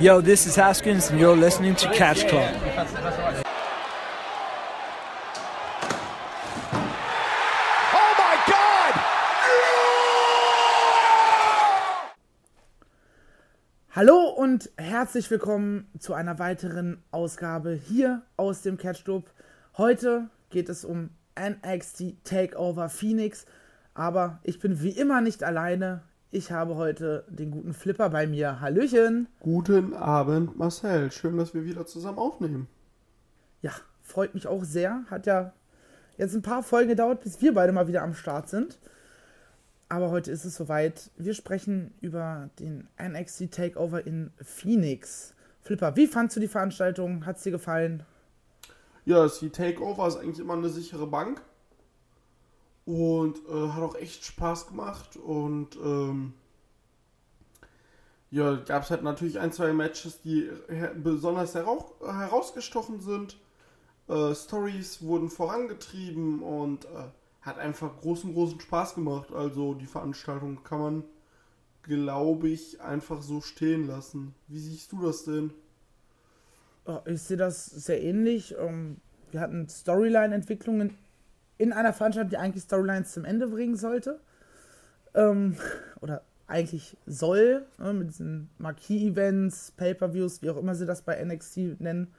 Yo, this is Haskins, and you're listening to Catch Club. Oh my God! Hallo und herzlich willkommen zu einer weiteren Ausgabe hier aus dem Catch Club. Heute geht es um NXT Takeover Phoenix, aber ich bin wie immer nicht alleine. Ich habe heute den guten Flipper bei mir. Hallöchen. Guten Abend, Marcel. Schön, dass wir wieder zusammen aufnehmen. Ja, freut mich auch sehr. Hat ja jetzt ein paar Folgen gedauert, bis wir beide mal wieder am Start sind. Aber heute ist es soweit. Wir sprechen über den NXT Takeover in Phoenix. Flipper, wie fandst du die Veranstaltung? Hat es dir gefallen? Ja, das die Takeover ist eigentlich immer eine sichere Bank. Und äh, hat auch echt Spaß gemacht. Und ähm, ja, gab es halt natürlich ein, zwei Matches, die her besonders herau herausgestochen sind. Äh, Stories wurden vorangetrieben und äh, hat einfach großen, großen Spaß gemacht. Also die Veranstaltung kann man, glaube ich, einfach so stehen lassen. Wie siehst du das denn? Oh, Ich sehe das sehr ähnlich. Ähm, Wir hatten Storyline-Entwicklungen in einer Veranstaltung, die eigentlich Storylines zum Ende bringen sollte. Ähm, Oder eigentlich soll, ne, mit diesen Marquee-Events, Pay-Per-Views, wie auch immer sie das bei NXT nennen.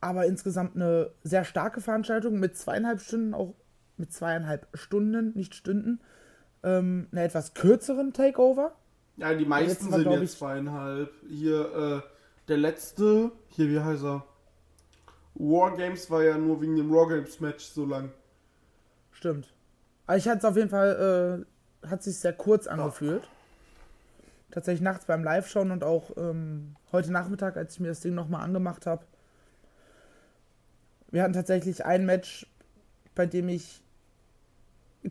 Aber insgesamt eine sehr starke Veranstaltung mit zweieinhalb Stunden, auch mit zweieinhalb Stunden, nicht Stunden, ähm, einer etwas kürzeren Takeover. Ja, die meisten sind jetzt zweieinhalb. Hier, äh, der letzte, hier, wie heißt er? Wargames war ja nur wegen dem Wargames-Match so lang. Stimmt. Aber ich hatte es auf jeden Fall, äh, hat sich sehr kurz angefühlt. Tatsächlich nachts beim Live-Schauen und auch ähm, heute Nachmittag, als ich mir das Ding nochmal angemacht habe. Wir hatten tatsächlich ein Match, bei dem ich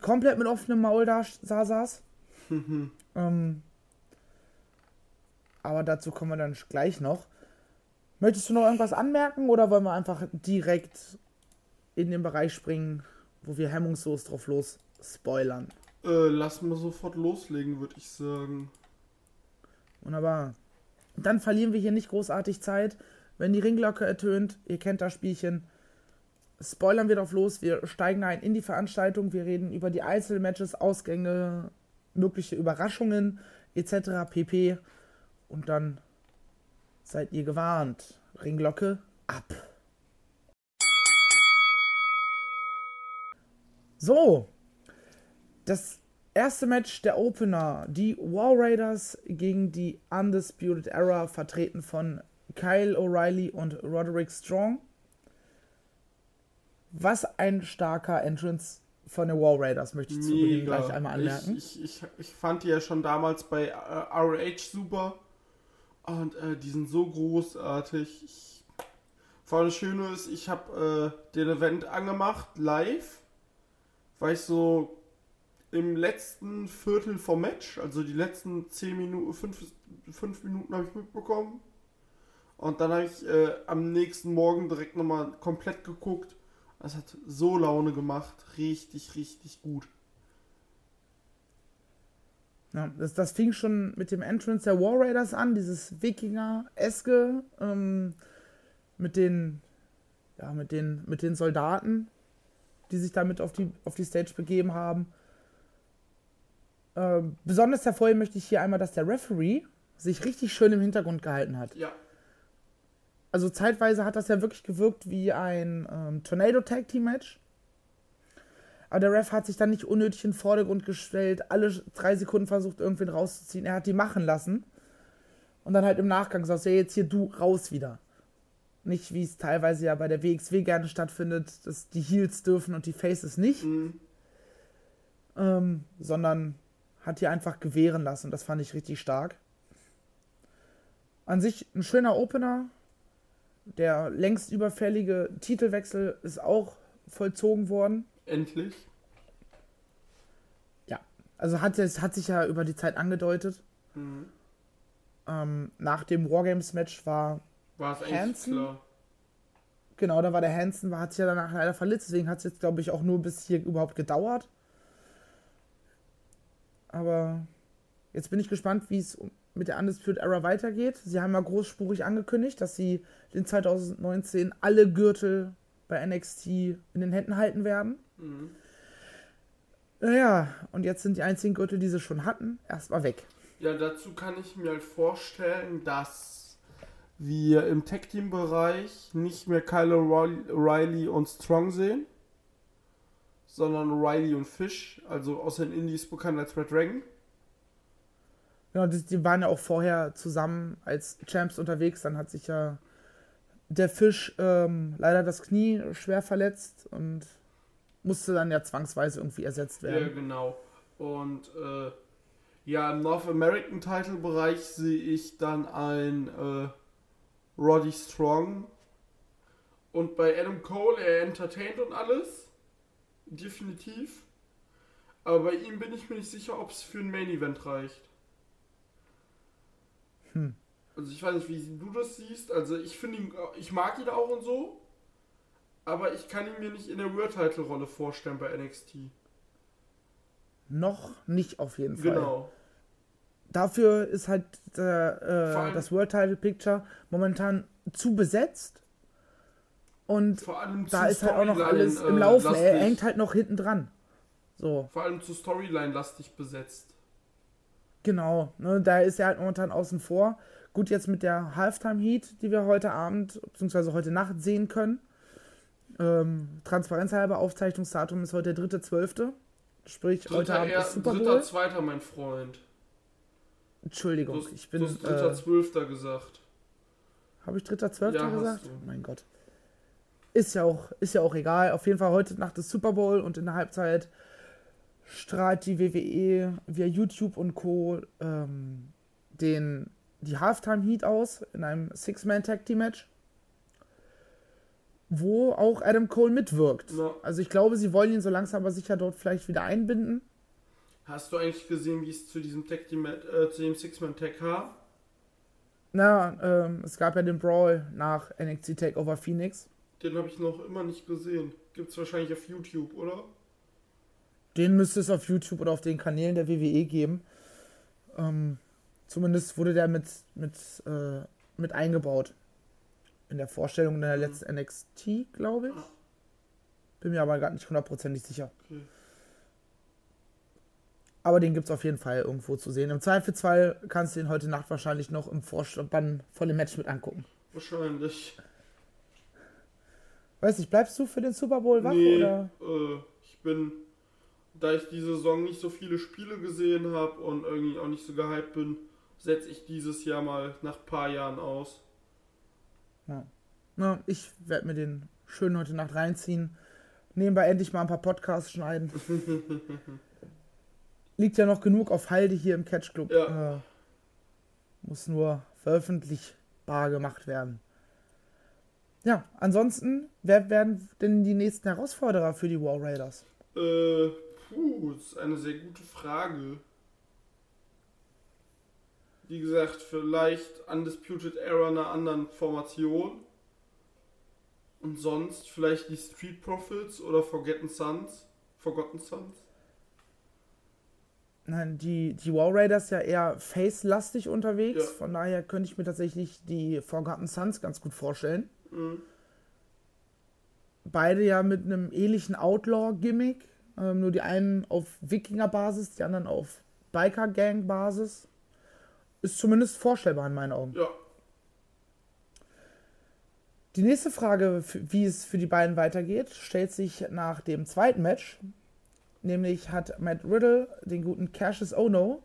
komplett mit offenem Maul da sa- saß. ähm, aber dazu kommen wir dann gleich noch. Möchtest du noch irgendwas anmerken oder wollen wir einfach direkt in den Bereich springen, wo wir hemmungslos drauf los spoilern? Äh, lass mal sofort loslegen, würde ich sagen. Wunderbar. Dann verlieren wir hier nicht großartig Zeit. Wenn die Ringglocke ertönt, ihr kennt das Spielchen, spoilern wir drauf los. Wir steigen ein in die Veranstaltung. Wir reden über die Einzelmatches, Ausgänge, mögliche Überraschungen etc. pp. Und dann seid ihr gewarnt. Ringglocke ab. So, das erste Match der Opener, die War Raiders gegen die Undisputed Era, vertreten von Kyle O'Reilly und Roderick Strong. Was ein starker Entrance von den War Raiders, möchte ich zu Beginn gleich einmal anmerken. Ich, ich, ich, ich fand die ja schon damals bei äh, ROH super. Und äh, die sind so großartig. Ich, vor allem das Schöne ist, ich habe äh, den Event angemacht, live. Weil ich so im letzten Viertel vom Match, also die letzten 10 Minuten, 5, 5 Minuten habe ich mitbekommen. Und dann habe ich äh, am nächsten Morgen direkt nochmal komplett geguckt. Es hat so Laune gemacht. Richtig, richtig gut. Ja, das, das fing schon mit dem Entrance der War Raiders an, dieses Wikinger-eske, ähm, mit den, ja, mit den, mit den Soldaten, die sich damit auf die, auf die Stage begeben haben. Ähm, besonders hervorheben möchte ich hier einmal, dass der Referee sich richtig schön im Hintergrund gehalten hat. Ja. Also zeitweise hat das ja wirklich gewirkt wie ein ähm, Tornado Tag Team Match. Aber der Ref hat sich dann nicht unnötig in den Vordergrund gestellt, alle drei Sekunden versucht, irgendwen rauszuziehen. Er hat die machen lassen. Und dann halt im Nachgang gesagt, ja, jetzt hier du raus wieder. Nicht wie es teilweise ja bei der WXW gerne stattfindet, dass die Heels dürfen und die Faces nicht. Mhm. Ähm, sondern hat hier einfach gewähren lassen. Das fand ich richtig stark. An sich ein schöner Opener. Der längst überfällige Titelwechsel ist auch vollzogen worden. Endlich. Also hat, es hat sich ja über die Zeit angedeutet. Mhm. Ähm, nach dem Wargames-Match war, War es Hansen? klar. genau, da war der Hansen, war, hat sich ja danach leider verletzt, deswegen hat es jetzt, glaube ich, auch nur bis hier überhaupt gedauert. Aber jetzt bin ich gespannt, wie es mit der Undisputed Era weitergeht. Sie haben ja großspurig angekündigt, dass sie in 2019 alle Gürtel bei NXT in den Händen halten werden. Mhm. Naja, und jetzt sind die einzigen Gürtel, die sie schon hatten, erstmal weg. Ja, dazu kann ich mir halt vorstellen, dass wir im Tag-Team-Bereich nicht mehr Kyle O'Reilly und Strong sehen, sondern O'Reilly und Fish, also aus den Indies bekannt als Red Dragon. Genau, die, die waren ja auch vorher zusammen als Champs unterwegs. Dann hat sich ja der Fisch ähm, leider das Knie schwer verletzt und musste dann ja zwangsweise irgendwie ersetzt Ja, werden. genau. Und äh, ja, im North American Title Bereich sehe ich dann ein äh, Roddy Strong. Und bei Adam Cole, er entertaint und alles. Definitiv. Aber bei ihm bin ich mir nicht sicher, ob es für ein Main Event reicht. Hm. Also ich weiß nicht, wie du das siehst. Also ich finde ihn, ich mag ihn auch und so. Aber ich kann ihn mir nicht in der World Title Rolle vorstellen bei NXT. Noch nicht auf jeden Fall. Genau. Dafür ist halt äh, das World Title Picture momentan zu besetzt. Und Vor allem da ist halt auch noch Storyline, alles im äh, Laufen. lastig. Er hängt halt noch hinten dran. So, Vor allem zu Storyline-lastig besetzt. genau. Ne, da ist er halt momentan außen vor. Gut, jetzt mit der Halftime Heat, die wir heute Abend bzw. heute Nacht sehen können. Ähm, Transparenzhalber, Aufzeichnungsdatum ist heute der 3.12. Sprich, heute Dritter, Abend er, ist Super dritter, Bowl. zweiter, mein Freund. Du Entschuldigung, hast, ich bin. du hast dritter, Äh, zwölfter gesagt. Habe ich 3.12. Ja, gesagt? du. Mein Gott. Ist ja, auch, ist ja auch egal. Auf jeden Fall heute Nacht ist Super Bowl und in der Halbzeit strahlt die WWE via YouTube und Co. Ähm, den, die Halftime Heat aus in einem Six-Man-Tag-Team-Match, wo auch Adam Cole mitwirkt. Ja. Also ich glaube, sie wollen ihn so langsam aber sicher dort vielleicht wieder einbinden. Hast du eigentlich gesehen, wie es zu diesem Tag Team, äh, zu dem Six-Man-Tag kam? Na, ähm, es gab ja den Brawl nach NXT TakeOver Phoenix. Den habe ich noch immer nicht gesehen. Gibt's wahrscheinlich auf YouTube, oder? Den müsste es auf YouTube oder auf den Kanälen der WWE geben. Ähm, zumindest wurde der mit, mit, äh, mit eingebaut. In der Vorstellung der letzten NXT, glaube ich. Bin mir aber gar nicht hundertprozentig sicher. Okay. Aber den gibt es auf jeden Fall irgendwo zu sehen. Im Zweifelsfall kannst du ihn heute Nacht wahrscheinlich noch im Vorspann von dem Match mit angucken. Wahrscheinlich. Weiß nicht, bleibst du für den Super Bowl wach? nee, Oder? äh, ich bin, da ich diese Saison nicht so viele Spiele gesehen habe und irgendwie auch nicht so gehypt bin, setze ich dieses Jahr mal nach ein paar Jahren aus. Na, ich werde mir den schön heute Nacht reinziehen. Nebenbei endlich mal ein paar Podcasts schneiden. Liegt ja noch genug auf Halde hier im Catch Club. Ja. Äh, muss nur veröffentlichbar gemacht werden. Ja, ansonsten, wer werden denn die nächsten Herausforderer für die War Raiders? Äh, puh, das ist eine sehr gute Frage. Wie gesagt, vielleicht Undisputed Era einer anderen Formation. Und sonst vielleicht die Street Profits oder Forgotten Sons. Forgotten Sons. Nein, die, die War Raiders ja eher face-lastig unterwegs. Ja. Von daher könnte ich mir tatsächlich die Forgotten Sons ganz gut vorstellen. Mhm. beide ja mit einem ähnlichen Outlaw-Gimmick. Ähm, nur die einen auf Wikinger-Basis, die anderen auf Biker-Gang-Basis. Ist zumindest vorstellbar in meinen Augen. Ja, Die nächste Frage, wie es für die beiden weitergeht, stellt sich nach dem zweiten Match. Nämlich hat Matt Riddle den guten Cassius Ono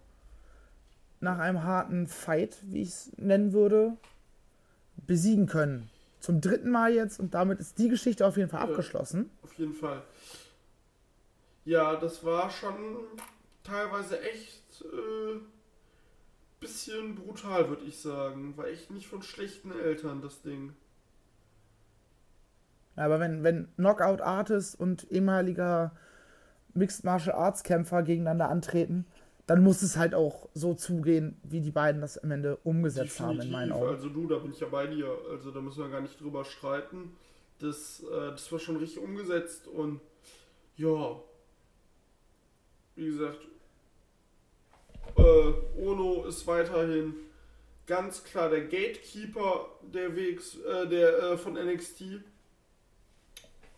nach einem harten Fight, wie ich es nennen würde, besiegen können. Zum dritten Mal jetzt und damit ist die Geschichte auf jeden Fall Ja. abgeschlossen. auf jeden Fall. Ja, das war schon teilweise echt äh, bisschen brutal, würde ich sagen. War echt nicht von schlechten Eltern, das Ding. Aber wenn, wenn Knockout Artist und ehemaliger Mixed Martial Arts Kämpfer gegeneinander antreten, dann muss es halt auch so zugehen, wie die beiden das am Ende umgesetzt haben, in meinen Augen. Also du, da bin ich ja bei dir. Also da müssen wir gar nicht drüber streiten. Das, äh, das war schon richtig umgesetzt und ja, wie gesagt, Äh, Ono ist weiterhin ganz klar der Gatekeeper der Wegs, äh, der äh, von NXT.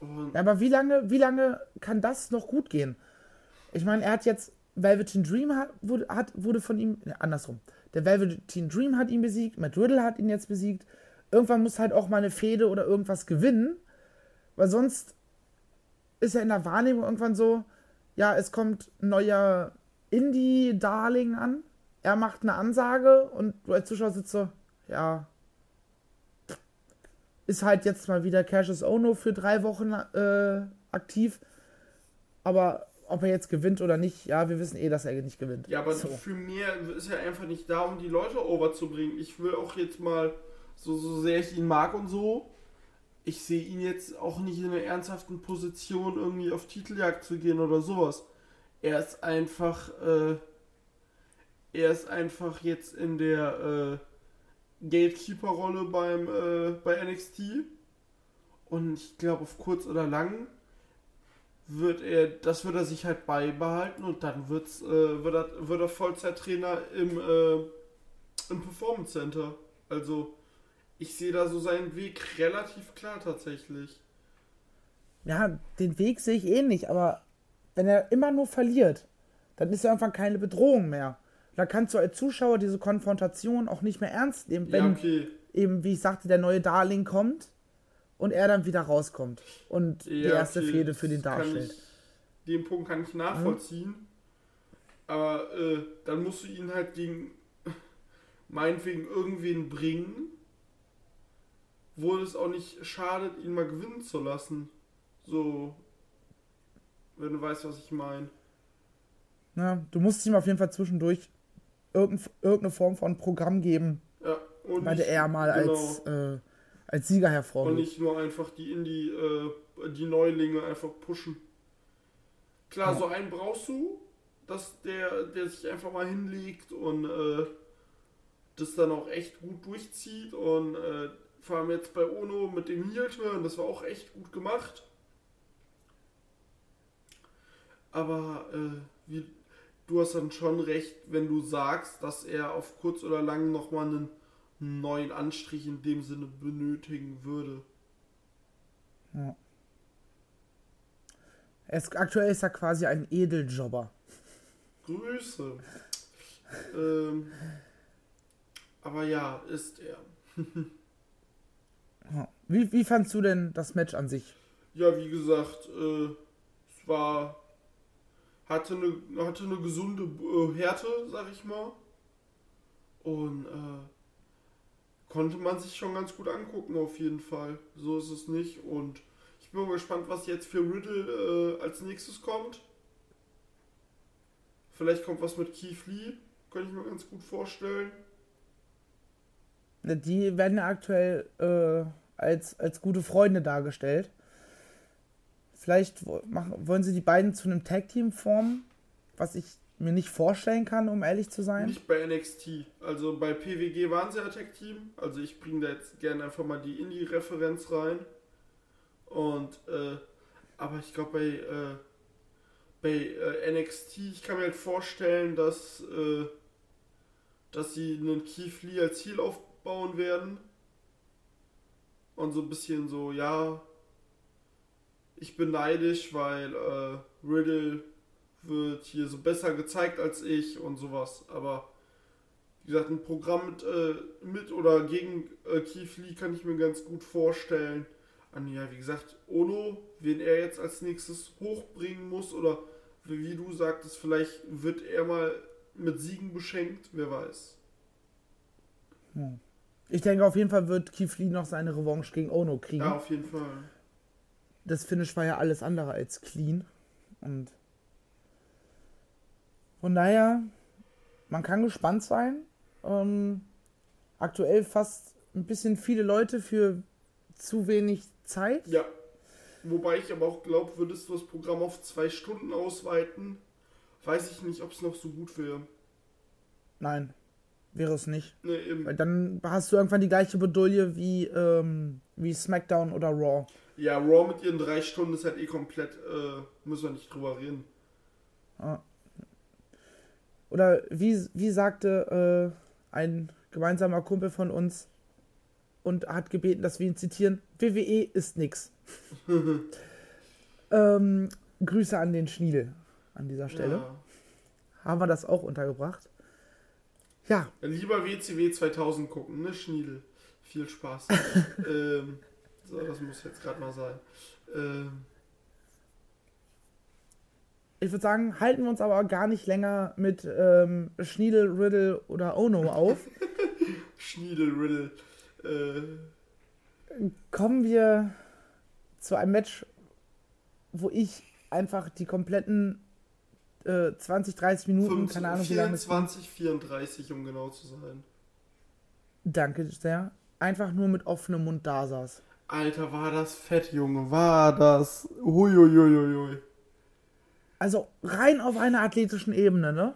Und aber wie lange, wie lange kann das noch gut gehen? Ich meine, er hat jetzt Velveteen Dream hat, wurde, hat, wurde von ihm, ne, andersrum. Der Velveteen Dream hat ihn besiegt, Matt Riddle hat ihn jetzt besiegt. Irgendwann muss halt auch mal eine Fehde oder irgendwas gewinnen, weil sonst ist er in der Wahrnehmung irgendwann so, ja, es kommt ein neuer Indie-Darling an, er macht eine Ansage und du als Zuschauer sitzt so, ja, ist halt jetzt mal wieder Cassius Ono für drei Wochen äh, aktiv, aber ob er jetzt gewinnt oder nicht, ja, wir wissen eh, dass er nicht gewinnt. Ja, aber so. für mehr ist er einfach nicht da, um die Leute overzubringen. Ich will auch jetzt mal, so, so sehr ich ihn mag und so, ich sehe ihn jetzt auch nicht in einer ernsthaften Position, irgendwie auf Titeljagd zu gehen oder sowas. Er ist einfach, äh, er ist einfach jetzt in der äh, Gatekeeper-Rolle beim äh, bei NXT. Und ich glaube, auf kurz oder lang wird er, das wird er sich halt beibehalten und dann wird's, äh, wird, er, wird er Vollzeittrainer im, äh, im Performance Center. Also ich sehe da so seinen Weg relativ klar tatsächlich. Ja, den Weg sehe ich ähnlich, aber wenn er immer nur verliert, dann ist er irgendwann keine Bedrohung mehr. Da kannst du als Zuschauer diese Konfrontation auch nicht mehr ernst nehmen, wenn ja, okay. eben, wie ich sagte, der neue Darling kommt und er dann wieder rauskommt und ja, die erste okay, Fehde für den darstellt. Ich, den Punkt kann ich nachvollziehen. Mhm. Aber äh, dann musst du ihn halt gegen meinetwegen irgendwen bringen, wo es auch nicht schadet, ihn mal gewinnen zu lassen. So, wenn du weißt, was ich meine. Ja, du musst ihm auf jeden Fall zwischendurch irgendeine Form von Programm geben, ja, und weil er mal genau. als äh, als Sieger hervorgeht. Und nicht nur einfach die Indie, äh, die Neulinge einfach pushen. Klar, ja. so einen brauchst du, dass der, der sich einfach mal hinlegt und äh, das dann auch echt gut durchzieht. Und äh, vor allem jetzt bei Ono mit dem Heel-Turn, das war auch echt gut gemacht. Aber äh, wie, du hast dann schon recht, wenn du sagst, dass er auf kurz oder lang nochmal einen neuen Anstrich in dem Sinne benötigen würde. Ja. Ist, aktuell ist er quasi ein Edeljobber. Grüße. ähm, aber ja, ist er. wie, wie fandst du denn das Match an sich? Ja, wie gesagt, äh, es war. Hatte eine, hatte eine gesunde äh, Härte, sag ich mal. Und äh, konnte man sich schon ganz gut angucken, auf jeden Fall. So ist es nicht. Und ich bin mal gespannt, was jetzt für Riddle äh, als nächstes kommt. Vielleicht kommt was mit Keith Lee, könnte ich mir ganz gut vorstellen. Die werden aktuell äh, als, als gute Freunde dargestellt. Vielleicht wollen sie die beiden zu einem Tag-Team formen, was ich mir nicht vorstellen kann, um ehrlich zu sein. Nicht bei NXT. Also bei PWG waren sie Attack Team. Also ich bringe da jetzt gerne einfach mal die Indie-Referenz rein. Und, äh, aber ich glaube bei, äh, bei äh, NXT, ich kann mir halt vorstellen, dass, äh, dass sie einen Keith Lee als Ziel aufbauen werden. Und so ein bisschen so, ja, ich bin neidisch, weil äh, Riddle wird hier so besser gezeigt als ich und sowas. Aber wie gesagt, ein Programm mit, äh, mit oder gegen äh, Keith Lee kann ich mir ganz gut vorstellen. An ja, wie gesagt, Ono, wen er jetzt als nächstes hochbringen muss oder wie du sagtest, vielleicht wird er mal mit Siegen beschenkt, wer weiß. Hm. Ich denke, auf jeden Fall wird Keith Lee noch seine Revanche gegen Ono kriegen. Ja, auf jeden Fall. Das Finish war ja alles andere als clean. Und von daher, man kann gespannt sein. Ähm, aktuell fast ein bisschen viele Leute für zu wenig Zeit. Ja. Wobei ich aber auch glaube, würdest du das Programm auf zwei Stunden ausweiten, weiß ich nicht, ob es noch so gut wäre. Nein, wäre es nicht. Nee, eben. Weil dann hast du irgendwann die gleiche Bedulie wie, ähm, wie SmackDown oder Raw. Ja, Raw mit ihren drei Stunden ist halt eh komplett, äh, müssen wir nicht drüber reden. Ah. Oder wie, wie sagte äh, ein gemeinsamer Kumpel von uns und hat gebeten, dass wir ihn zitieren, WWE ist nix. ähm, Grüße an den Schniedel an dieser Stelle. Ja. Haben wir das auch untergebracht. Ja, Lieber WCW 2000 gucken, ne, Schniedel? Viel Spaß. ähm, so, das muss jetzt gerade mal sein. Ähm, ich würde sagen, halten wir uns aber gar nicht länger mit ähm, Schniedel, Riddle oder Ono auf. Schniedel, Riddle. Äh, Kommen wir zu einem Match, wo ich einfach die kompletten äh, 20, 30 Minuten, 25, keine Ahnung wie lange es ging. 24, 34, um genau zu sein. Danke sehr. Einfach nur mit offenem Mund da saß. Alter, war das fett, Junge. War das. Huiuiuiui. Also rein auf einer athletischen Ebene, ne?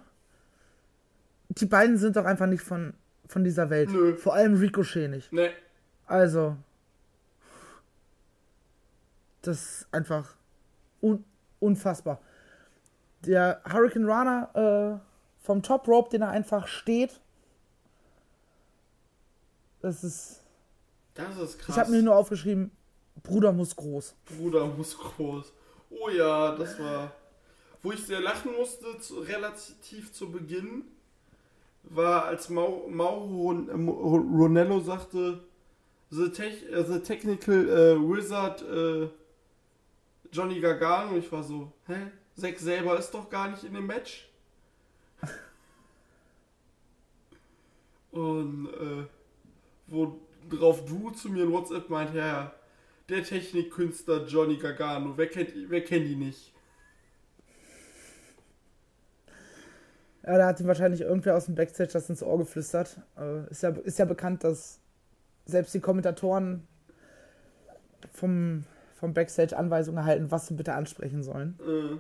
Die beiden sind doch einfach nicht von, von dieser Welt. Nö. Vor allem Ricochet nicht. Ne, Also. Das ist einfach un unfassbar. Der Hurricane Runner äh, vom Top Rope, den er einfach steht. Das ist. Das ist krass. Ich habe mir nur aufgeschrieben, Bruder muss groß. Bruder muss groß. Oh ja, das war. Wo ich sehr lachen musste, zu, relativ zu Beginn, war, als Mau, Mauro äh, Mo- Ronello sagte: The, tech, äh, the Technical äh, Wizard äh, Johnny Gargano. Ich war so: Hä? Zack selber ist doch gar nicht in dem Match. Und äh, worauf du zu mir in WhatsApp meint, ja, der Technikkünstler Johnny Gargano, wer kennt, wer kennt ihn nicht? Ja, da hat ihm wahrscheinlich irgendwer aus dem Backstage das ins Ohr geflüstert. Ist, ja, ist ja bekannt, dass selbst die Kommentatoren vom, vom Backstage Anweisungen erhalten, was sie bitte ansprechen sollen. Äh,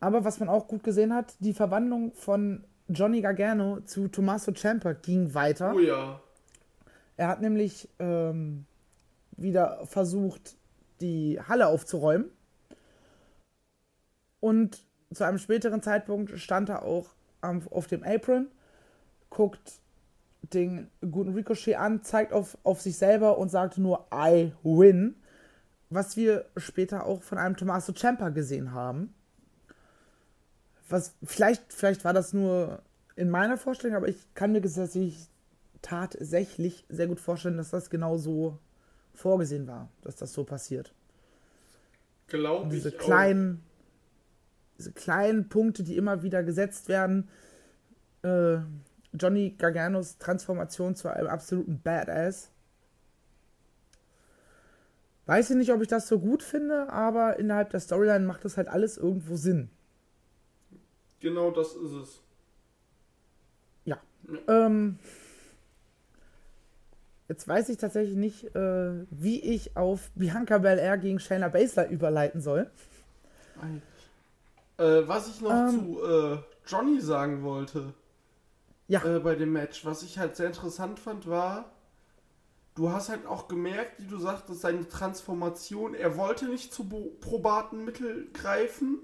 Aber was man auch gut gesehen hat, die Verwandlung von Johnny Gargano zu Tommaso Ciampa ging weiter. oh ja. Er hat nämlich ähm, wieder versucht, die Halle aufzuräumen. Und zu einem späteren Zeitpunkt stand er auch am, auf dem Apron, guckt den guten Ricochet an, zeigt auf, auf sich selber und sagte nur I win. Was wir später auch von einem Tommaso Ciampa gesehen haben. Was vielleicht, vielleicht war das nur in meiner Vorstellung, aber ich kann mir tatsächlich tatsächlich sehr gut vorstellen, dass das genau so vorgesehen war, dass das so passiert. Glaube Und diese ich kleinen, diese kleinen Punkte, die immer wieder gesetzt werden. Äh, Johnny Garganos Transformation zu einem absoluten Badass. Weiß ich nicht, ob ich das so gut finde, aber innerhalb der Storyline macht das halt alles irgendwo Sinn. auch. Genau das ist es. Ja. Ähm, jetzt weiß ich tatsächlich nicht, äh, wie ich auf Bianca Belair gegen Shayna Baszler überleiten soll. Äh, was ich noch Ähm. zu äh, Johnny sagen wollte Ja. äh, bei dem Match, was ich halt sehr interessant fand, war, du hast halt auch gemerkt, wie du sagtest, seine Transformation, er wollte nicht zu probaten Mittel greifen,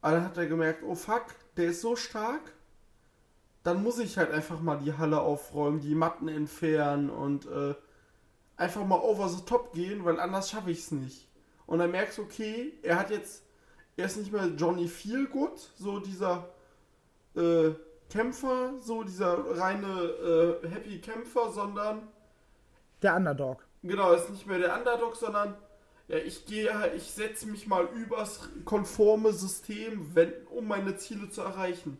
aber dann hat er gemerkt, oh fuck, der ist so stark, dann muss ich halt einfach mal die Halle aufräumen, die Matten entfernen und äh, einfach mal over the top gehen, weil anders schaffe ich es nicht. Und dann merkst du, okay, er hat jetzt, er ist nicht mehr Johnny Feelgood, so dieser äh, Kämpfer, so dieser reine äh, Happy Kämpfer, sondern Der Underdog. genau, ist nicht mehr der Underdog, sondern ja, ich gehe, ich setze mich mal übers konforme System, wenn, um meine Ziele zu erreichen.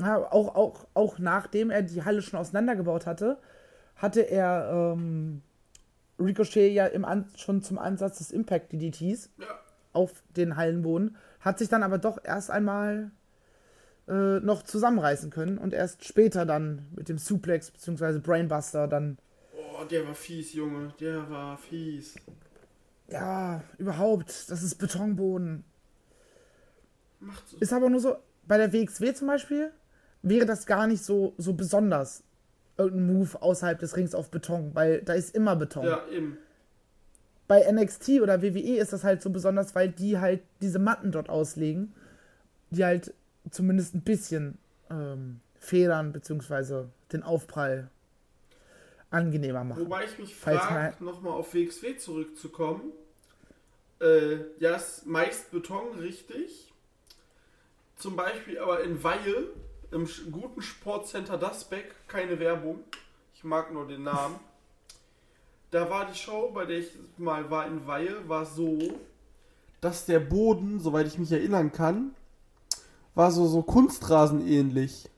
Ja, auch, auch, auch nachdem er die Halle schon auseinandergebaut hatte, hatte er ähm, Ricochet ja im An schon zum Ansatz des Impact DDTs Ja. auf den Hallenboden, hat sich dann aber doch erst einmal äh, noch zusammenreißen können und erst später dann mit dem Suplex bzw. Brainbuster dann, Oh, der war fies, Junge, der war fies. ja, überhaupt, das ist Betonboden. Macht so. Ist aber nur so, bei der WXW zum Beispiel, wäre das gar nicht so, so besonders. Irgendein Move außerhalb des Rings auf Beton, weil da ist immer Beton. Ja, eben. Bei NXT oder WWE ist das halt so besonders, weil die halt diese Matten dort auslegen. die halt zumindest ein bisschen ähm, federn, beziehungsweise den Aufprall angenehmer machen. Wobei ich mich frage, nochmal auf WXW zurückzukommen. Äh, ja, ist meist Beton, richtig. Zum Beispiel aber in Weihe, im guten Sportcenter Dasbeck, keine Werbung. Ich mag nur den Namen. Da war die Show, bei der ich mal war in Weihe, war so, dass der Boden, soweit ich mich erinnern kann, war so, so Kunstrasen ähnlich.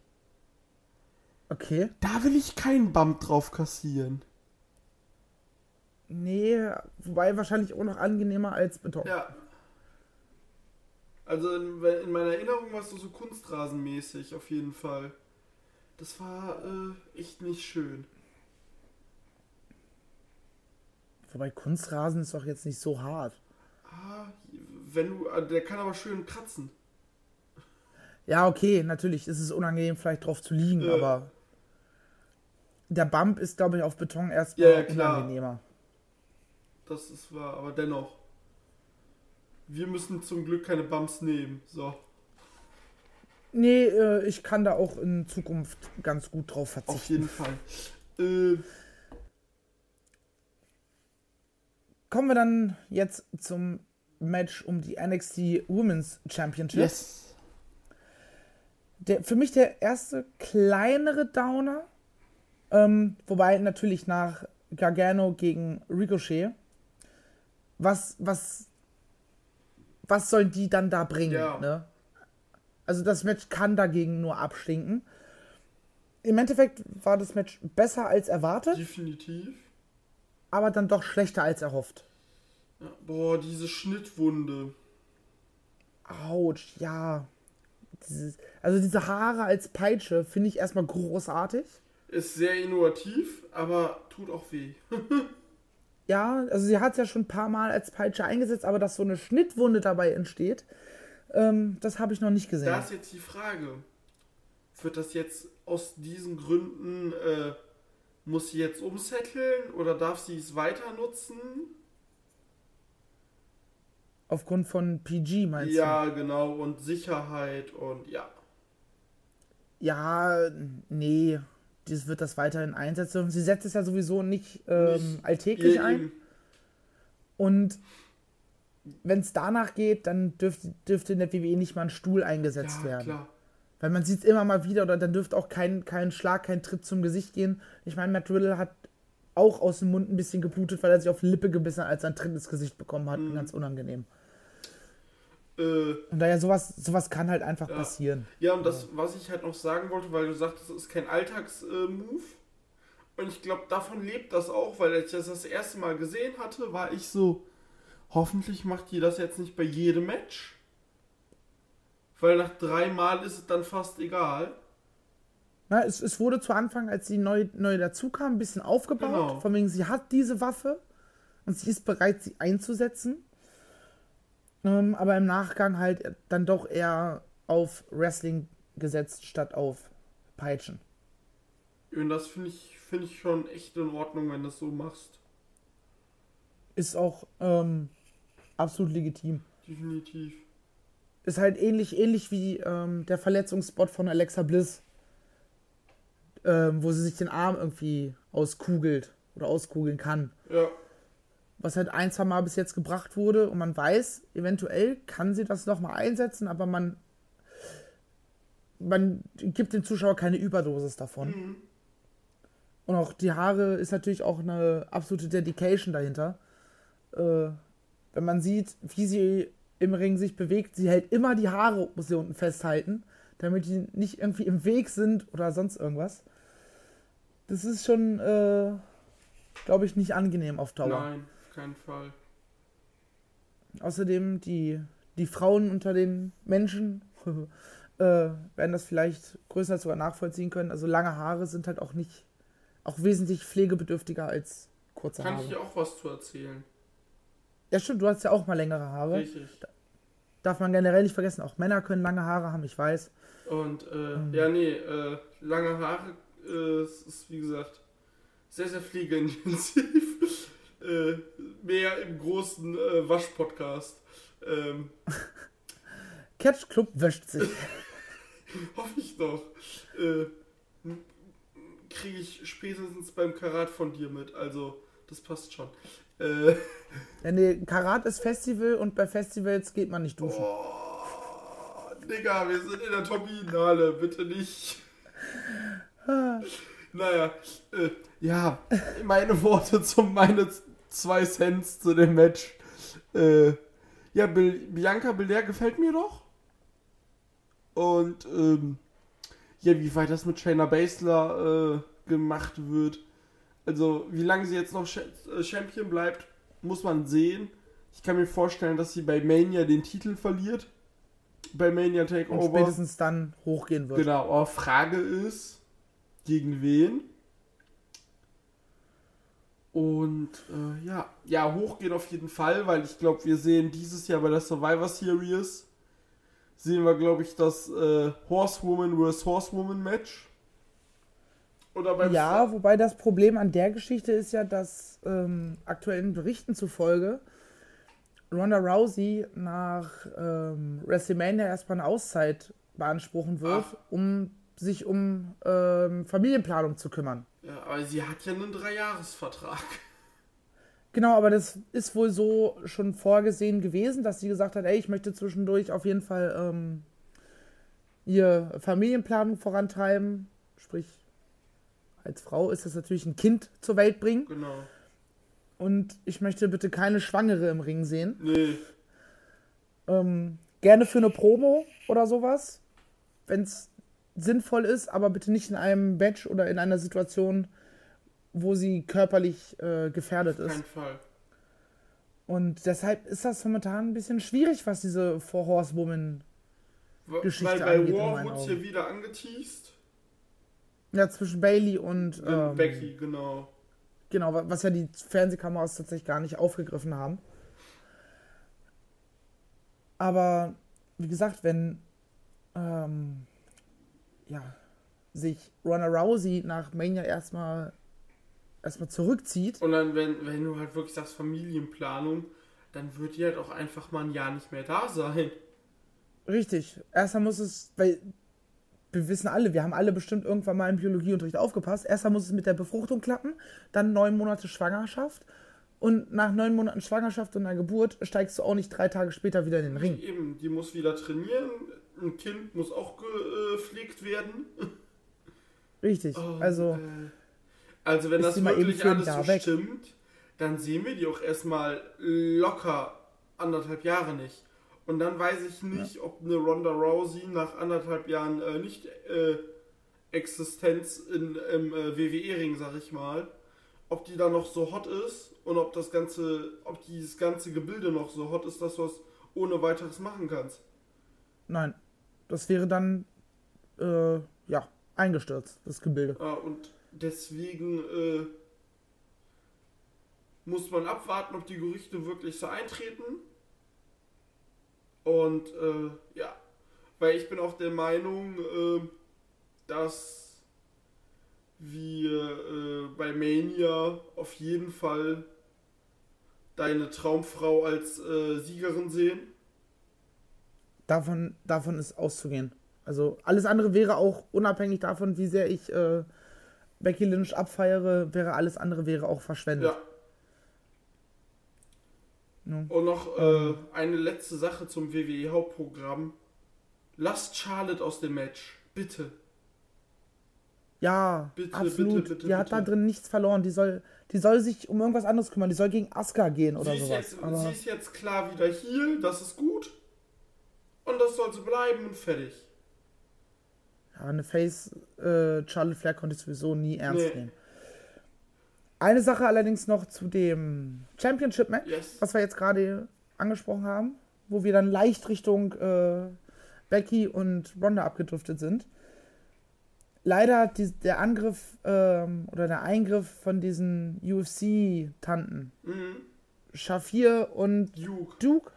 Okay. Da will ich keinen Bump drauf kassieren. Nee, wobei wahrscheinlich auch noch angenehmer als Beton. Ja. Also in, in meiner Erinnerung war es so, kunstrasenmäßig auf jeden Fall. Das war äh, echt nicht schön. Wobei Kunstrasen ist doch jetzt nicht so hart. Ah, wenn du, äh, der kann aber schön kratzen. Ja, okay, natürlich ist es unangenehm, vielleicht drauf zu liegen, Ja. aber der Bump ist, glaube ich, auf Beton erstmal Ja, ja, unangenehmer. Das ist wahr, aber dennoch. Wir müssen zum Glück keine Bumps nehmen. So, Nee, äh, ich kann da auch in Zukunft ganz gut drauf auf verzichten. jeden Fall. Äh, Kommen wir dann jetzt zum Match um die NXT Women's Championship. yes. Der, für mich der erste kleinere Downer. Ähm, wobei natürlich nach Gargano gegen Ricochet. Was, was, was sollen die dann da bringen? Ja. Ne? Also das Match kann dagegen nur abstinken. Im Endeffekt war das Match besser als erwartet, Definitiv. aber dann doch schlechter als erhofft. Ja, boah, diese Schnittwunde. Autsch, ja. Dieses, also diese Haare als Peitsche finde ich erstmal großartig. Ist sehr innovativ, aber tut auch weh. Ja, also sie hat es ja schon ein paar Mal als Peitsche eingesetzt, aber dass so eine Schnittwunde dabei entsteht, ähm, das habe ich noch nicht gesehen. Da ist jetzt die Frage, wird das jetzt aus diesen Gründen, äh, muss sie jetzt umsetteln oder darf sie es weiter nutzen? Aufgrund von PG meinst Ja, genau, und Sicherheit und ja. du? Ja, nee, das wird das weiterhin einsetzen. Sie setzt es ja sowieso nicht ähm, Nicht- alltäglich ein. eben. Und wenn es danach geht, dann dürfte, dürfte in der WWE nicht mal ein Stuhl eingesetzt Ja, werden. klar. Weil man sieht es immer mal wieder, oder dann dürfte auch kein, kein Schlag, kein Tritt zum Gesicht gehen. Ich meine, Matt Riddle hat auch aus dem Mund ein bisschen geblutet, weil er sich auf Lippe gebissen hat, als er ein Tritt ins Gesicht bekommen hat. Mhm. Ganz unangenehm. Äh, Und daher, sowas, sowas kann halt einfach Ja. passieren. ja, und das, was ich halt noch sagen wollte, weil du sagtest, es ist kein Alltags-Move. und ich glaube, davon lebt das auch, weil als ich das das erste Mal gesehen hatte, war ich so, hoffentlich macht die das jetzt nicht bei jedem Match. Weil nach drei Mal ist es dann fast egal. Na, es, es wurde zu Anfang, als sie neu, neu dazu kam, ein bisschen aufgebaut. Genau. Von wegen, sie hat diese Waffe und sie ist bereit, sie einzusetzen. Ähm, aber im Nachgang halt dann doch eher auf Wrestling gesetzt, statt auf Peitschen. Und das finde ich, finde ich schon echt in Ordnung, wenn du das so machst. Ist auch ähm, absolut legitim. Definitiv. Ist halt ähnlich, ähnlich wie ähm, der Verletzungsspot von Alexa Bliss, ähm, wo sie sich den Arm irgendwie auskugelt oder auskugeln kann. Ja, Was halt ein, zwei Mal bis jetzt gebracht wurde und man weiß, eventuell kann sie das nochmal einsetzen, aber man, man gibt dem Zuschauer keine Überdosis davon. Und auch die Haare ist natürlich auch eine absolute Dedication dahinter. Äh, wenn man sieht, wie sie im Ring sich bewegt, sie hält immer die Haare, muss sie unten festhalten, damit die nicht irgendwie im Weg sind oder sonst irgendwas. Das ist schon, äh, glaube ich, nicht angenehm auf Dauer. nein, keinen Fall. Außerdem die, die Frauen unter den Menschen äh, werden das vielleicht größer sogar nachvollziehen können. Also lange Haare sind halt auch nicht, auch wesentlich pflegebedürftiger als kurze Kann Haare. ich dir auch was zu erzählen? Ja, stimmt, du hast ja auch mal längere Haare. Richtig. Darf man generell nicht vergessen, auch Männer können lange Haare haben, ich weiß. Und äh, Mhm. ja, nee, äh, lange Haare äh, ist wie gesagt sehr, sehr pflegeintensiv. äh, mehr im großen äh, Waschpodcast. Ähm, Catch Club wäscht sich. Hoffe ich doch. Äh, Kriege ich spätestens beim Karat von dir mit. Also, das passt schon. Äh, ja, nee, Karat ist Festival und bei Festivals geht man nicht duschen. oh, Digga, wir sind in der Top-Finale. Bitte nicht. naja, äh, ja, meine Worte zum meine zwei Cents zu dem Match. Äh, ja, Bil Bianca Belair gefällt mir doch. Und ähm, ja, wie weit das mit Shayna Baszler äh, gemacht wird. Also, wie lange sie jetzt noch Ch äh, Champion bleibt, muss man sehen. Ich kann mir vorstellen, dass sie bei Mania den Titel verliert. Bei Mania Takeover. Und spätestens dann hochgehen wird. Genau, aber Frage ist, gegen wen? Und äh, ja, ja, hochgehen auf jeden Fall, weil ich glaube, wir sehen dieses Jahr bei der Survivor Series, sehen wir, glaube ich, das äh, Horsewoman vs. Horsewoman Match. Oder beim ja, F wobei das Problem an der Geschichte ist ja, dass ähm, aktuellen Berichten zufolge Ronda Rousey nach ähm, WrestleMania erstmal eine Auszeit beanspruchen wird, Ach. um sich um ähm, Familienplanung zu kümmern. Ja, aber sie hat ja einen Dreijahresvertrag. Genau, aber das ist wohl so schon vorgesehen gewesen, dass sie gesagt hat, ey, ich möchte zwischendurch auf jeden Fall ähm, ihr Familienplanung vorantreiben. Sprich, als Frau ist das natürlich ein Kind zur Welt bringen. Genau. Und ich möchte bitte keine Schwangere im Ring sehen. Nee. Ähm, gerne für eine Promo oder sowas, wenn es sinnvoll ist, aber bitte nicht in einem Badge oder in einer Situation, wo sie körperlich äh, gefährdet ist. Auf keinen Fall. Und deshalb ist das momentan ein bisschen schwierig, was diese Four Horsewoman Geschichte Weil bei War wurde ja wieder angeteased. Ja, zwischen Bailey und ähm, Becky, genau. Genau, was ja die Fernsehkameras tatsächlich gar nicht aufgegriffen haben. Aber wie gesagt, wenn ähm, ja, sich Ronda Rousey nach Mania erstmal erstmal zurückzieht. Und dann, wenn, wenn du halt wirklich sagst Familienplanung, dann wird die halt auch einfach mal ein Jahr nicht mehr da sein. Richtig. Erstmal muss es, weil wir wissen alle, wir haben alle bestimmt irgendwann mal im Biologieunterricht aufgepasst. Erstmal muss es mit der Befruchtung klappen, dann neun Monate Schwangerschaft. Und nach neun Monaten Schwangerschaft und einer Geburt steigst du auch nicht drei Tage später wieder in den Ring. Eben, die muss wieder trainieren, ein Kind muss auch gepflegt werden. Richtig, oh, also. Äh, also, wenn das wirklich alles so weg. stimmt, dann sehen wir die auch erstmal locker anderthalb Jahre nicht. Und dann weiß ich nicht, ja. ob eine Ronda Rousey nach anderthalb Jahren äh, nicht äh, Existenz in, im äh, WWE-Ring, sag ich mal, ob die da noch so hot ist und ob das ganze, ob dieses ganze Gebilde noch so hot ist, dass du es ohne weiteres machen kannst. Nein. Das wäre dann, äh, ja, eingestürzt, das Gebilde. Ah, und deswegen äh, muss man abwarten, ob die Gerüchte wirklich so eintreten. Und äh, ja, weil ich bin auch der Meinung, äh, dass wir äh, bei Mania auf jeden Fall deine Traumfrau als äh, Siegerin sehen. Davon, davon ist auszugehen. Also alles andere wäre auch unabhängig davon, wie sehr ich äh, Becky Lynch abfeiere, wäre alles andere wäre auch verschwendet. Ja. ja. Und noch äh, eine letzte Sache zum WWE Hauptprogramm. Lasst Charlotte aus dem Match, bitte. Ja, bitte, absolut. Bitte, bitte, die hat da drin nichts verloren. Die soll, die soll sich um irgendwas anderes kümmern. Die soll gegen Asuka gehen oder sie sowas. Jetzt, sie ist jetzt klar wieder hier, das ist gut. Und das soll so bleiben und fertig. Ja, eine Face äh, Charlotte Flair konnte ich sowieso nie ernst nee. nehmen. Eine Sache allerdings noch zu dem Championship Match, yes. was wir jetzt gerade angesprochen haben, wo wir dann leicht Richtung äh, Becky und Ronda abgedriftet sind. Leider hat die, der Angriff ähm, oder der Eingriff von diesen UFC-Tanten, mhm. Shafir und Duke. Duke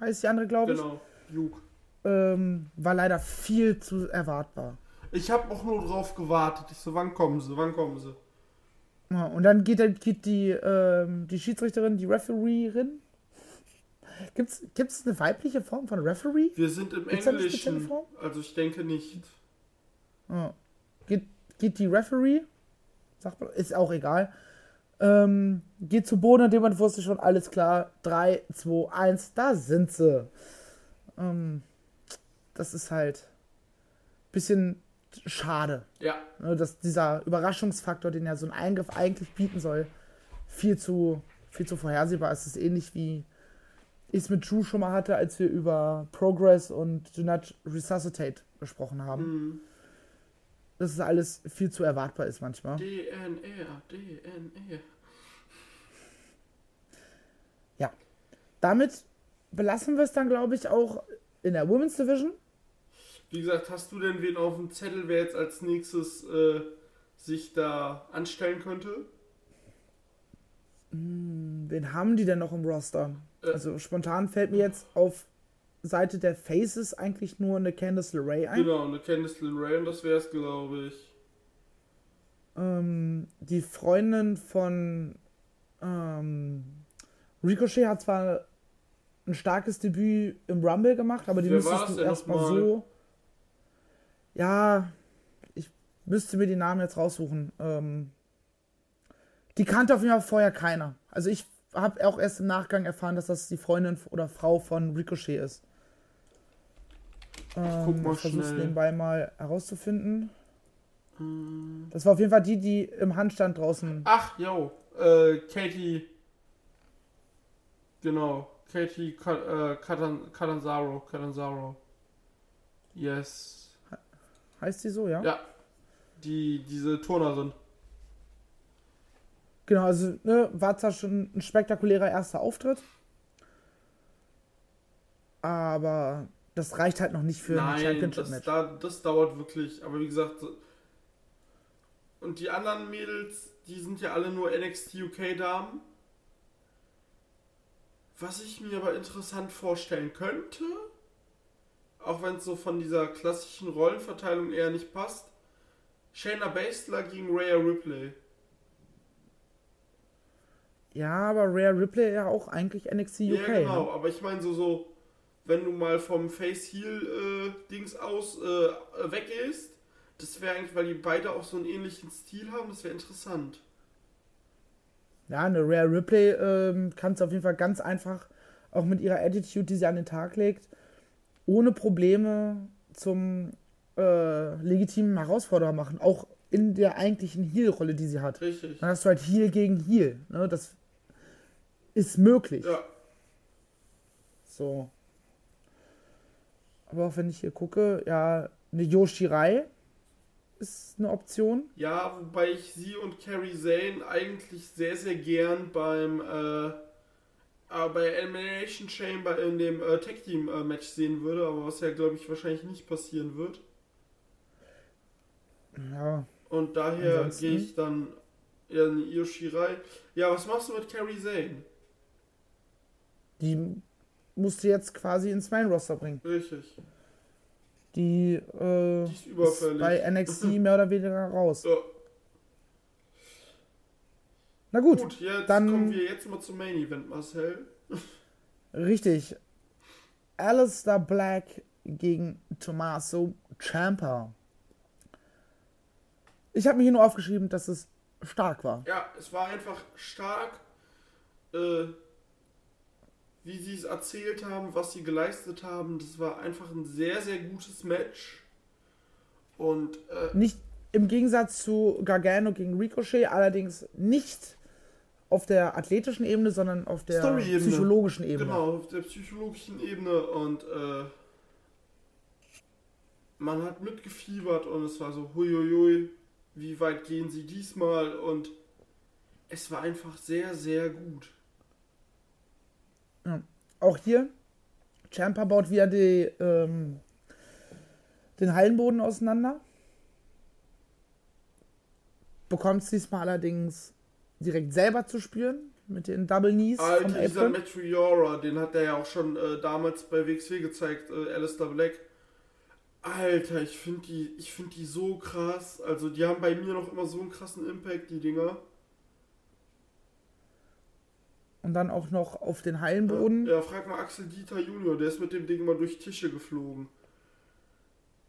heißt die andere, glaube ich. Genau, Duke ähm, war leider viel zu erwartbar. Ich habe auch nur drauf gewartet. Ich so, wann kommen sie, wann kommen sie? Ja, und dann geht, geht die, ähm, die Schiedsrichterin, die Refereerin, Gibt es eine weibliche Form von Referee? Wir sind im Gibt's Englischen, also ich denke nicht. Ja. Geht, geht die Referee, sagt man, ist auch egal, ähm, geht zu Boden und jemand wusste schon, alles klar, 3, 2, 1, da sind sie. Ähm, das ist halt ein bisschen schade, Ja, ne, dass dieser Überraschungsfaktor, den ja so ein Eingriff eigentlich bieten soll, viel zu, viel zu vorhersehbar ist. Es ist ähnlich wie ich es mit Drew schon mal hatte, als wir über Progress und Do Not Resuscitate gesprochen haben. hm. dass es alles viel zu erwartbar ist manchmal. DNR, DNR. Damit belassen wir es dann, glaube ich, auch in der Women's Division. Wie gesagt, hast du denn wen auf dem Zettel, wer jetzt als nächstes äh, sich da anstellen könnte? Wen haben die denn noch im Roster? Äh. Also spontan fällt mir jetzt auf Seite der Faces eigentlich nur eine Candice LeRae ein. Genau, eine Candice LeRae und das wäre es, glaube ich. Ähm, die Freundin von ähm, Ricochet hat zwar ein starkes Debüt im Rumble gemacht, aber die Wer müsstest du erstmal so. Ja, ich müsste mir die Namen jetzt raussuchen. Ähm, die kannte auf jeden Fall vorher keiner. Also ich habe auch erst im Nachgang erfahren, dass das die Freundin oder Frau von Ricochet ist. Ähm, guck mal ich versuche es schnell. nebenbei mal herauszufinden. Hm. Das war auf jeden Fall die, die im Handstand draußen. Ach, yo, äh, Katie. Genau, Katie äh, Katan- Catanzaro, Catanzaro. Yes. Heißt die so, ja? Ja, die, diese Turnerin. Genau, also ne, war zwar schon ein spektakulärer erster Auftritt, aber das reicht halt noch nicht für ein Nein, das, Championship-Match. da, das dauert wirklich. Aber wie gesagt, und die anderen Mädels, die sind ja alle nur NXT UK-Damen. Was ich mir aber interessant vorstellen könnte, auch wenn es so von dieser klassischen Rollenverteilung eher nicht passt, Shayna Baszler gegen Rhea Ripley. Ja, aber Rare Ripley ja auch eigentlich NXT UK. ja, genau, ne? aber ich meine so, so, wenn du mal vom Face-Heel-Dings aus äh, weggehst, das wäre eigentlich, weil die beide auch so einen ähnlichen Stil haben, das wäre interessant. Ja, eine Rare Ripley ähm, kannst du auf jeden Fall ganz einfach, auch mit ihrer Attitude, die sie an den Tag legt, ohne Probleme zum äh, legitimen Herausforderer machen. Auch in der eigentlichen Heel-Rolle, die sie hat. Richtig. Dann hast du halt Heel gegen Heel. Ne? Das ist möglich. Ja, So. Aber auch wenn ich hier gucke, ja, eine Yoshirai ist eine Option. ja, wobei ich sie und Carrie Zane eigentlich sehr, sehr gern beim äh, äh, bei Elimination Chamber in dem äh, Tag Team äh, Match sehen würde, aber was ja glaube ich wahrscheinlich nicht passieren wird. Ja, Und daher gehe ich dann ja, eine Io Shirai. Ja, was machst du mit Carrie Zane? die musst du jetzt quasi ins Main-Roster bringen. Richtig. Die, äh, Die ist überfällig. bei NXT mehr oder weniger raus. So, Na gut, gut, jetzt dann- kommen wir jetzt mal zum Main Event, Marcel. richtig. Alistair Black gegen Tommaso Ciampa. Ich habe mir hier nur aufgeschrieben, dass es stark war. Ja, es war einfach stark, äh, wie sie es erzählt haben, was sie geleistet haben. Das war einfach ein sehr, sehr gutes Match. Und äh, Nicht im Gegensatz zu Gargano gegen Ricochet, allerdings nicht auf der athletischen Ebene, sondern auf der Story-Ebene. psychologischen Ebene. genau, auf der psychologischen Ebene und äh, man hat mitgefiebert und es war so, huiuiui, wie weit gehen sie diesmal? Und es war einfach sehr, sehr gut. Auch hier, Champa baut wieder die, ähm, den Hallenboden auseinander. Bekommt es diesmal allerdings direkt selber zu spüren mit den Double Knees vom Alter, dieser Apron. Meteora, den hat er ja auch schon äh, damals bei WXW gezeigt, äh, Alistair Black. Alter, ich finde die, ich finde die so krass. Also die haben bei mir noch immer so einen krassen Impact, die Dinger. Und dann auch noch auf den Hallenboden. Ja, frag mal Axel Dieter Junior, der ist mit dem Ding mal durch Tische geflogen.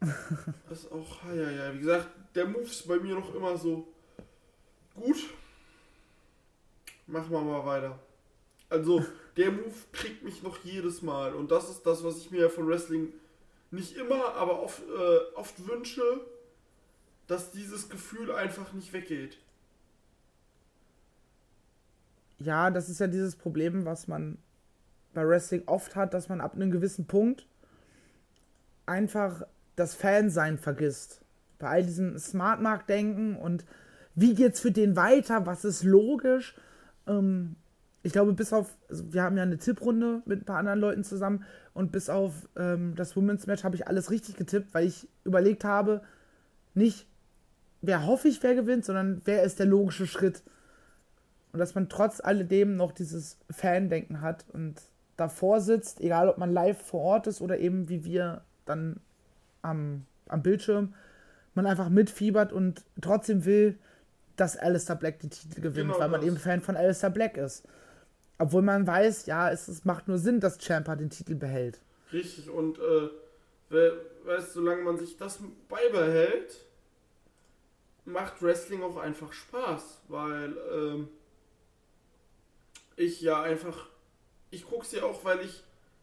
das ist auch, ja, ja, wie gesagt, der Move ist bei mir noch immer so gut. Machen wir mal weiter. Also, der Move kriegt mich noch jedes Mal. Und das ist das, was ich mir von Wrestling nicht immer, aber oft, äh, oft wünsche, dass dieses Gefühl einfach nicht weggeht. Ja, das ist ja dieses Problem, was man bei Wrestling oft hat, dass man ab einem gewissen Punkt einfach das Fansein vergisst. Bei all diesem Smart Mark denken und wie geht's für den weiter, was ist logisch. Ähm, ich glaube, bis auf, also wir haben ja eine Tipprunde mit ein paar anderen Leuten zusammen und bis auf ähm, das Women's Match habe ich alles richtig getippt, weil ich überlegt habe, nicht wer hoffe ich, wer gewinnt, sondern wer ist der logische Schritt. Und dass man trotz alledem noch dieses Fan-Denken hat und davor sitzt, egal ob man live vor Ort ist oder eben wie wir dann am, am Bildschirm, man einfach mitfiebert und trotzdem will, dass Alistair Black die Titel gewinnt, genau weil man das. eben Fan von Alistair Black ist. Obwohl man weiß, ja, es, es macht nur Sinn, dass Champa den Titel behält. Richtig, und äh, weißt, solange man sich das beibehält, macht Wrestling auch einfach Spaß, weil ähm, ich ja einfach, ich guck's ja auch, weil ich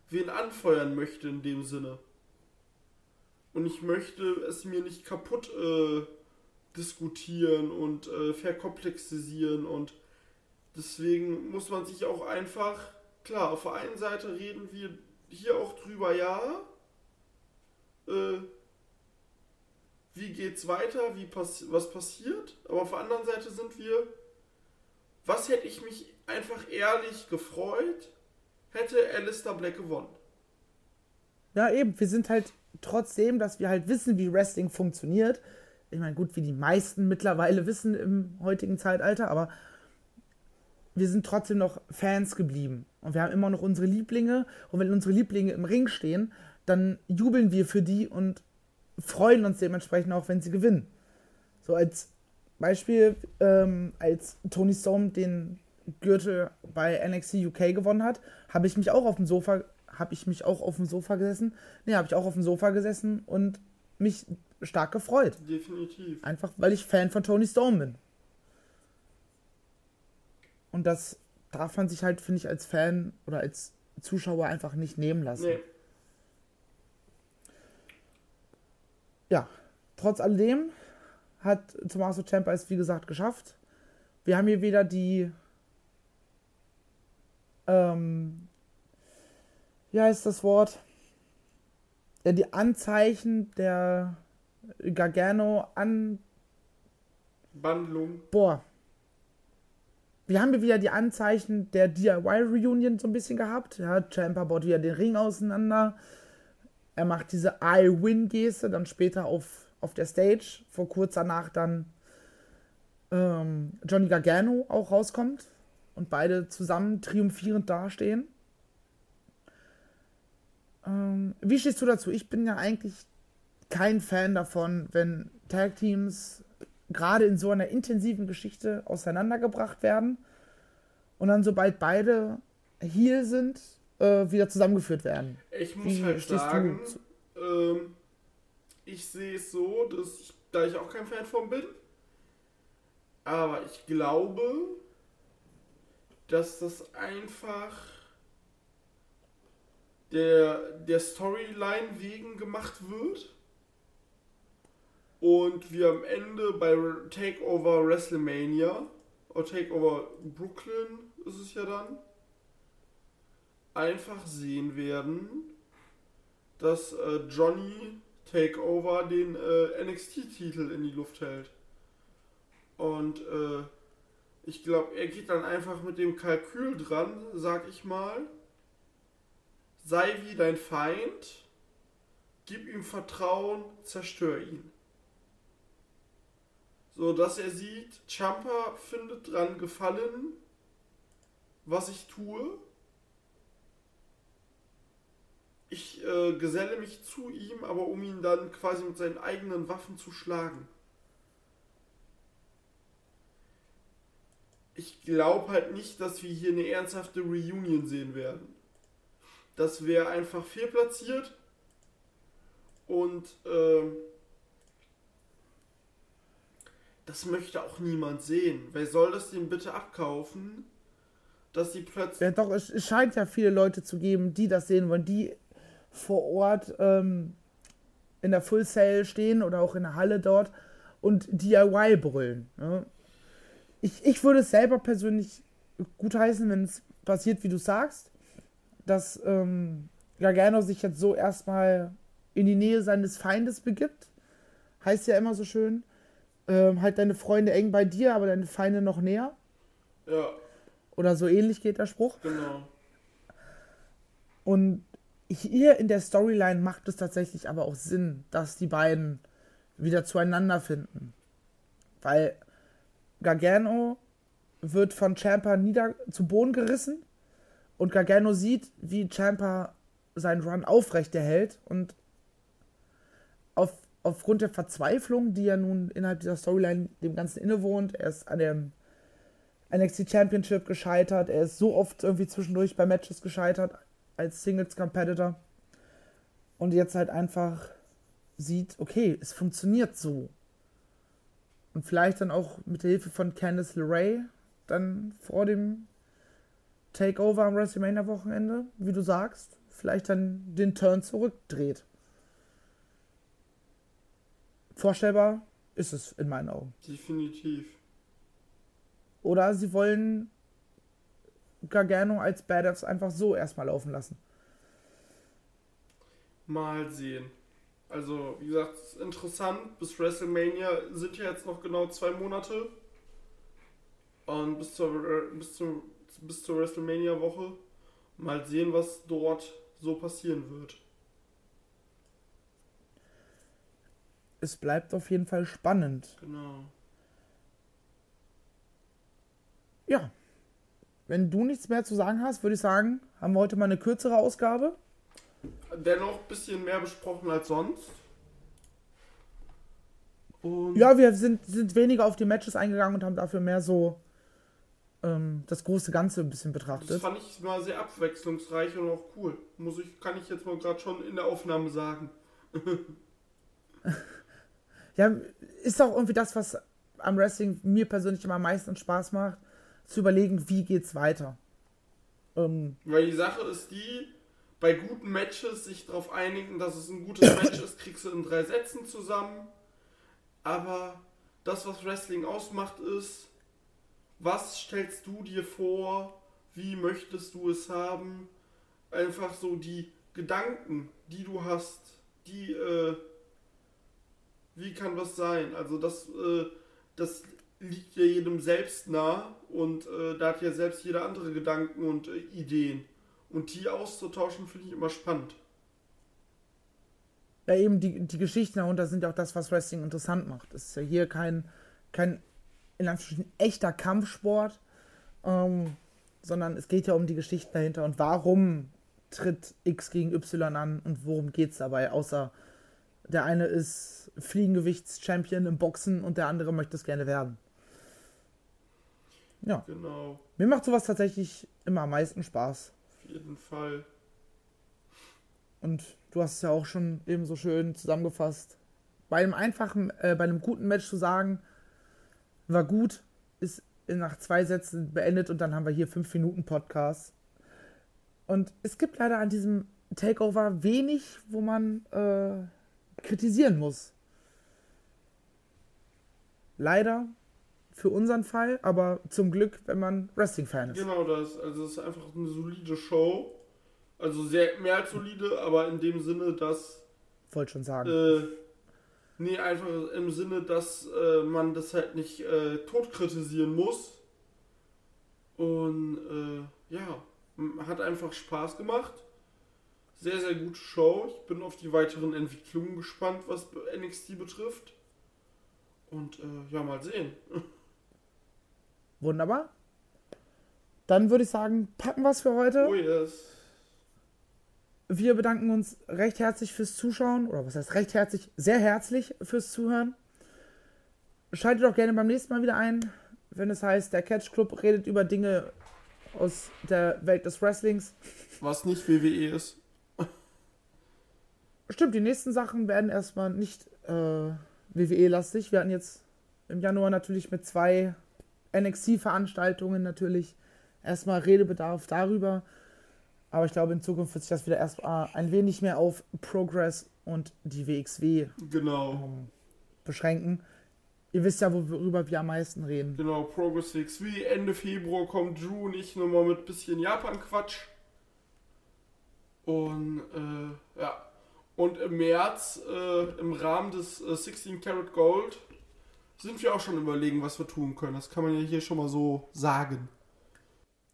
wen anfeuern möchte in dem Sinne. Und ich möchte es mir nicht kaputt äh, diskutieren und äh, verkomplexisieren und deswegen muss man sich auch einfach, klar, auf der einen Seite reden wir hier auch drüber, ja, äh, wie geht's weiter, wie pass was passiert, aber auf der anderen Seite sind wir, was hätte ich mich einfach ehrlich gefreut, hätte Alistair Black gewonnen. Ja, eben, wir sind halt trotzdem, dass wir halt wissen, wie Wrestling funktioniert, ich meine, gut, wie die meisten mittlerweile wissen im heutigen Zeitalter, aber wir sind trotzdem noch Fans geblieben. Und wir haben immer noch unsere Lieblinge. Und wenn unsere Lieblinge im Ring stehen, dann jubeln wir für die und freuen uns dementsprechend auch, wenn sie gewinnen. So als Beispiel, ähm, als Tony Storm den Gürtel bei NXT UK gewonnen hat, habe ich mich auch auf dem Sofa, habe ich mich auch auf dem Sofa gesessen. Ne, habe ich auch auf dem Sofa gesessen und mich stark gefreut. Definitiv. Einfach, weil ich Fan von Tony Storm bin. Und das darf man sich halt, finde ich, als Fan oder als Zuschauer einfach nicht nehmen lassen. Nee. Ja, trotz alledem hat Tommaso Ciampa es, wie gesagt, geschafft. Wir haben hier wieder die ähm, wie heißt das Wort? Ja, die Anzeichen der Gargano an. Bandlung. Boah. Wir haben wieder die Anzeichen der DIY-Reunion so ein bisschen gehabt. Ja, Champa baut wieder den Ring auseinander. Er macht diese I-Win-Geste dann später auf, auf der Stage. Vor kurz danach dann ähm, Johnny Gargano auch rauskommt und beide zusammen triumphierend dastehen. Ähm, wie stehst du dazu? Ich bin ja eigentlich kein Fan davon, wenn Tag Teams gerade in so einer intensiven Geschichte auseinandergebracht werden und dann, sobald beide hier sind, äh, wieder zusammengeführt werden. Ich muss Wie halt sagen, ähm, ich sehe es so, dass ich, da ich auch kein Fan von bin, aber ich glaube, dass das einfach der, der Storyline wegen gemacht wird und wir am Ende bei Takeover WrestleMania oder Takeover Brooklyn ist es ja dann einfach sehen werden, dass äh, Johnny Takeover den äh, NXT-Titel in die Luft hält. Und äh, ich glaube, er geht dann einfach mit dem Kalkül dran, sag ich mal. Sei wie dein Feind, gib ihm Vertrauen, zerstör ihn so dass er sieht, Champa findet dran Gefallen, was ich tue. Ich äh, geselle mich zu ihm, aber um ihn dann quasi mit seinen eigenen Waffen zu schlagen. Ich glaube halt nicht, dass wir hier eine ernsthafte Reunion sehen werden. Das wäre einfach fehlplatziert. Und ähm, das möchte auch niemand sehen. Wer soll das denn bitte abkaufen? Dass sie plötzlich. Ja, doch, es, es scheint ja viele Leute zu geben, die das sehen wollen, die vor Ort ähm, in der Full Sale stehen oder auch in der Halle dort und DIY brüllen. Ne? Ich, ich würde es selber persönlich gutheißen, wenn es passiert, wie du sagst, dass ähm, Gargano sich jetzt so erstmal in die Nähe seines Feindes begibt. Heißt ja immer so schön. Ähm, halt deine Freunde eng bei dir, aber deine Feinde noch näher. Ja, Oder so ähnlich geht der Spruch. genau. Und hier in der Storyline macht es tatsächlich aber auch Sinn, dass die beiden wieder zueinander finden. Weil Gargano wird von Champa nieder zu Boden gerissen und Gargano sieht, wie Champa seinen Run aufrechterhält und auf, aufgrund der Verzweiflung, die er nun innerhalb dieser Storyline dem Ganzen innewohnt, er ist an dem NXT Championship gescheitert, er ist so oft irgendwie zwischendurch bei Matches gescheitert als Singles Competitor und jetzt halt einfach sieht, okay, es funktioniert so. Und vielleicht dann auch mit der Hilfe von Candice LeRae dann vor dem Takeover am WrestleMania-Wochenende, wie du sagst, vielleicht dann den Turn zurückdreht. Vorstellbar ist es in meinen Augen. Definitiv. Oder sie wollen Gargano als Badass einfach so erstmal laufen lassen. Mal sehen. Also, wie gesagt, interessant. Bis WrestleMania sind ja jetzt noch genau zwei Monate. Und bis zur, bis zur, bis zur WrestleMania-Woche. Mal sehen, was dort so passieren wird. Es bleibt auf jeden Fall spannend. Genau. Ja. Wenn du nichts mehr zu sagen hast, würde ich sagen, haben wir heute mal eine kürzere Ausgabe. Dennoch ein bisschen mehr besprochen als sonst. Und Ja, wir sind, sind weniger auf die Matches eingegangen und haben dafür mehr so ähm, das große Ganze ein bisschen das betrachtet. fand ich mal sehr abwechslungsreich und auch cool. Muss ich, kann ich jetzt mal gerade schon in der Aufnahme sagen. Ja, ist auch irgendwie das, was am Wrestling mir persönlich immer am meisten Spaß macht, zu überlegen, wie geht's weiter. Ähm, Weil die Sache ist die, bei guten Matches sich darauf einigen, dass es ein gutes Match ist, kriegst du in drei Sätzen zusammen. Aber das, was Wrestling ausmacht, ist, was stellst du dir vor, wie möchtest du es haben? Einfach so die Gedanken, die du hast, die, äh, wie kann was sein? Also das, äh, das liegt ja jedem selbst nah und äh, da hat ja selbst jeder andere Gedanken und äh, Ideen. Und die auszutauschen finde ich immer spannend. ja, eben die, die Geschichten darunter sind ja auch das, was Wrestling interessant macht. Es ist ja hier kein, kein in Anführungsstrichen echter Kampfsport, ähm, sondern es geht ja um die Geschichten dahinter und warum tritt X gegen Y an und worum geht's dabei, außer der eine ist Fliegengewichts-Champion im Boxen und der andere möchte es gerne werden. Ja, Genau, mir macht sowas tatsächlich immer am meisten Spaß. Jeden Fall. Und du hast es ja auch schon eben so schön zusammengefasst. Bei einem einfachen, äh, bei einem guten Match zu sagen, war gut, ist nach zwei Sätzen beendet und dann haben wir hier fünf Minuten Podcast. Und es gibt leider an diesem Takeover wenig, wo man äh, kritisieren muss. Leider für unseren Fall, aber zum Glück, wenn man Wrestling-Fan ist. Genau das. Also es ist einfach eine solide Show. Also sehr mehr als solide, aber in dem Sinne, dass Wollte schon sagen. äh, nee, einfach im Sinne, dass äh, man das halt nicht äh, tot kritisieren muss. Und äh, ja, hat einfach Spaß gemacht. Sehr, sehr gute Show. Ich bin auf die weiteren Entwicklungen gespannt, was NXT betrifft. Und äh, ja, mal sehen. Wunderbar. Dann würde ich sagen, packen wir es für heute. Oh yes. Wir bedanken uns recht herzlich fürs Zuschauen. Oder was heißt recht herzlich? Sehr herzlich fürs Zuhören. Schaltet doch gerne beim nächsten Mal wieder ein, wenn es heißt, der Catch Club redet über Dinge aus der Welt des Wrestlings. Was nicht WWE ist. Stimmt, die nächsten Sachen werden erstmal nicht äh, WWE-lastig. Wir hatten jetzt im Januar natürlich mit zwei NXT-Veranstaltungen natürlich erstmal Redebedarf darüber. Aber ich glaube, in Zukunft wird sich das wieder erstmal ein wenig mehr auf Progress und die WXW Genau. beschränken. Ihr wisst ja, worüber wir am meisten reden. Genau, Progress WXW. Ende Februar kommt Drew und ich nochmal mit bisschen Japan-Quatsch. Und, äh, ja. Und im März, äh, im Rahmen des äh, 16 Karat Gold, sind wir auch schon überlegen, was wir tun können. Das kann man ja hier schon mal so sagen.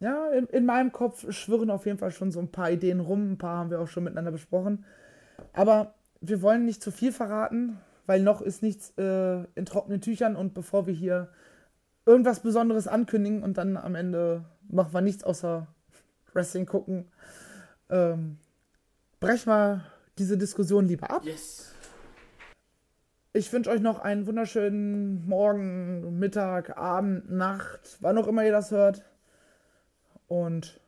Ja, in, in meinem Kopf schwirren auf jeden Fall schon so ein paar Ideen rum. Ein paar haben wir auch schon miteinander besprochen. Aber wir wollen nicht zu viel verraten, weil noch ist nichts äh, in trockenen Tüchern und bevor wir hier irgendwas Besonderes ankündigen und dann am Ende machen wir nichts außer Wrestling gucken, ähm, brechen wir diese Diskussion lieber ab. Yes. Ich wünsche euch noch einen wunderschönen Morgen, Mittag, Abend, Nacht, wann auch immer ihr das hört. Und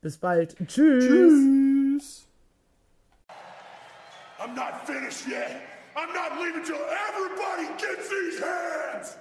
bis bald. Tschüss. Tschüss. I'm not finished yet. I'm not leaving till everybody gets these hands.